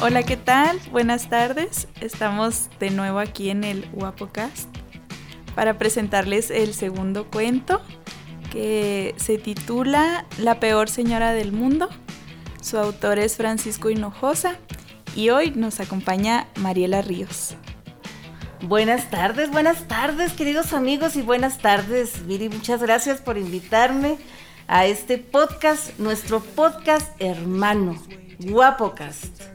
Hola, ¿qué tal? Buenas tardes. Estamos de nuevo aquí en el Guapocast para presentarles el segundo cuento que se titula La peor señora del mundo. Su autor es Francisco Hinojosa y hoy nos acompaña Mariela Ríos. Buenas tardes, buenas tardes queridos amigos y buenas tardes Viri, muchas gracias por invitarme a este podcast, nuestro podcast hermano, Guapocast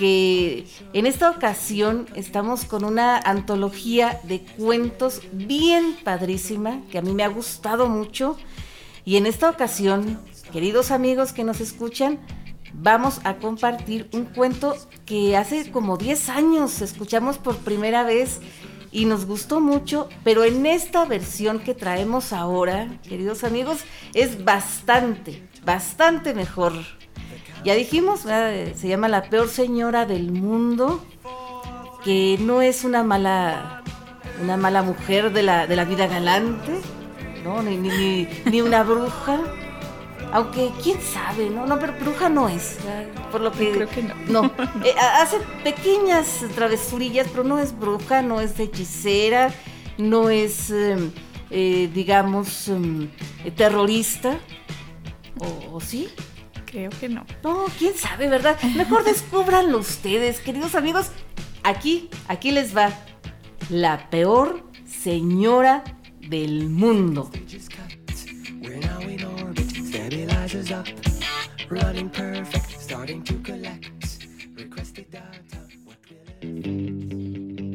que en esta ocasión estamos con una antología de cuentos bien padrísima, que a mí me ha gustado mucho. Y en esta ocasión, queridos amigos que nos escuchan, vamos a compartir un cuento que hace como 10 años escuchamos por primera vez y nos gustó mucho, pero en esta versión que traemos ahora, queridos amigos, es bastante, bastante mejor. Ya dijimos, se llama La peor señora del mundo, que no es una mala, una mala mujer de la, de la vida galante, ¿no? Ni, ni, ni, una bruja. Aunque quién sabe, ¿no? No, pero bruja no es. Por lo que. Creo que no. No. Eh, hace pequeñas travesurillas, pero no es bruja, no es hechicera, no es, em, eh, digamos, em, terrorista. ¿O sí? Creo que no. No, quién sabe, ¿verdad? Mejor descúbranlo ustedes, queridos amigos. Aquí, aquí les va. La peor señora del mundo.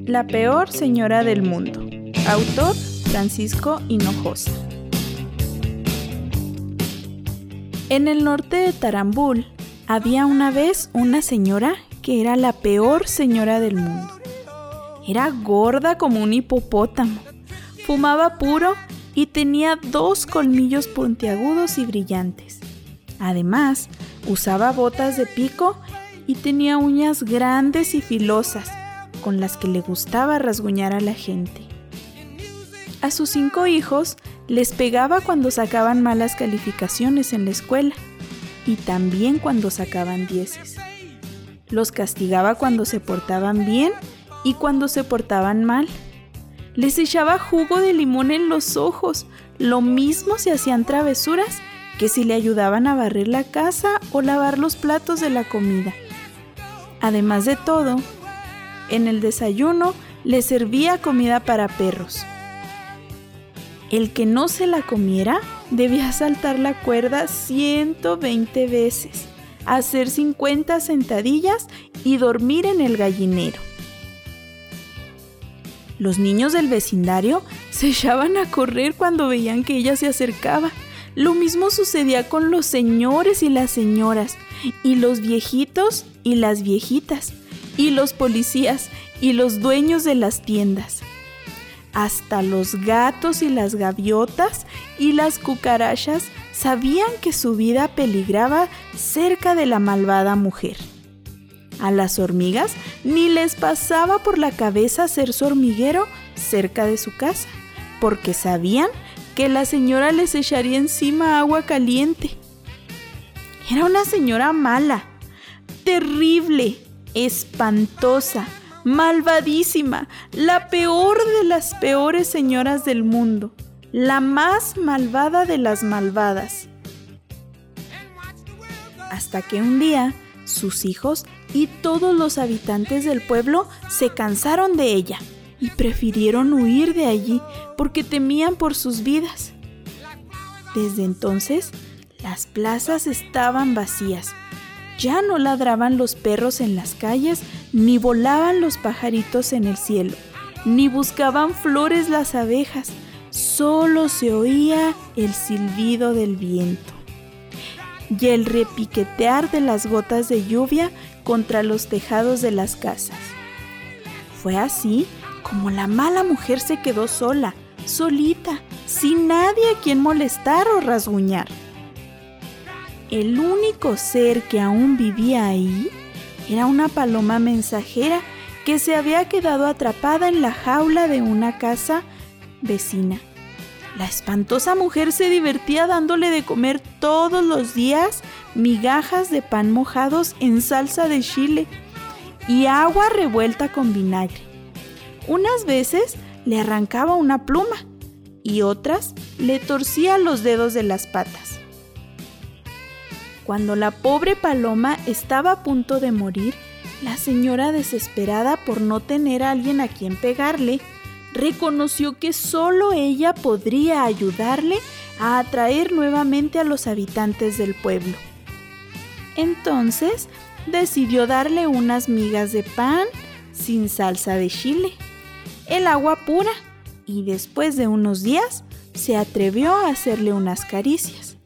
La peor señora del mundo. Autor Francisco Hinojosa. En el norte de Tarambul había una vez una señora que era la peor señora del mundo. Era gorda como un hipopótamo, fumaba puro y tenía dos colmillos puntiagudos y brillantes. Además, usaba botas de pico y tenía uñas grandes y filosas, con las que le gustaba rasguñar a la gente. A sus cinco hijos les pegaba cuando sacaban malas calificaciones en la escuela y también cuando sacaban dieces. Los castigaba cuando se portaban bien y cuando se portaban mal. Les echaba jugo de limón en los ojos, lo mismo si hacían travesuras que si le ayudaban a barrer la casa o lavar los platos de la comida. Además de todo, en el desayuno les servía comida para perros el que no se la comiera debía saltar la cuerda 120 veces, hacer 50 sentadillas y dormir en el gallinero. Los niños del vecindario se echaban a correr cuando veían que ella se acercaba. Lo mismo sucedía con los señores y las señoras, y los viejitos y las viejitas, y los policías y los dueños de las tiendas hasta los gatos y las gaviotas y las cucarachas sabían que su vida peligraba cerca de la malvada mujer. A las hormigas ni les pasaba por la cabeza ser su hormiguero cerca de su casa, porque sabían que la señora les echaría encima agua caliente. Era una señora mala, terrible, espantosa, malvadísima, la peor de las peores señoras del mundo, la más malvada de las malvadas. Hasta que un día sus hijos y todos los habitantes del pueblo se cansaron de ella y prefirieron huir de allí porque temían por sus vidas. Desde entonces, las plazas estaban vacías ya no ladraban los perros en las calles, ni volaban los pajaritos en el cielo, ni buscaban flores las abejas, solo se oía el silbido del viento y el repiquetear de las gotas de lluvia contra los tejados de las casas. Fue así como la mala mujer se quedó sola, solita, sin nadie a quien molestar o rasguñar. El único ser que aún vivía ahí era una paloma mensajera que se había quedado atrapada en la jaula de una casa vecina. La espantosa mujer se divertía dándole de comer todos los días migajas de pan mojados en salsa de chile y agua revuelta con vinagre. Unas veces le arrancaba una pluma y otras le torcía los dedos de las patas. Cuando la pobre paloma estaba a punto de morir, la señora, desesperada por no tener a alguien a quien pegarle, reconoció que solo ella podría ayudarle a atraer nuevamente a los habitantes del pueblo. Entonces decidió darle unas migas de pan sin salsa de chile, el agua pura y después de unos días se atrevió a hacerle unas caricias.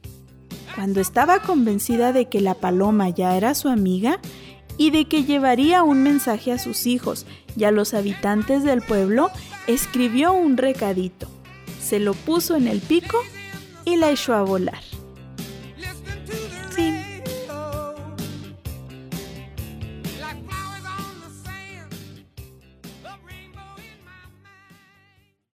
Cuando estaba convencida de que la paloma ya era su amiga y de que llevaría un mensaje a sus hijos y a los habitantes del pueblo, escribió un recadito, se lo puso en el pico y la echó a volar.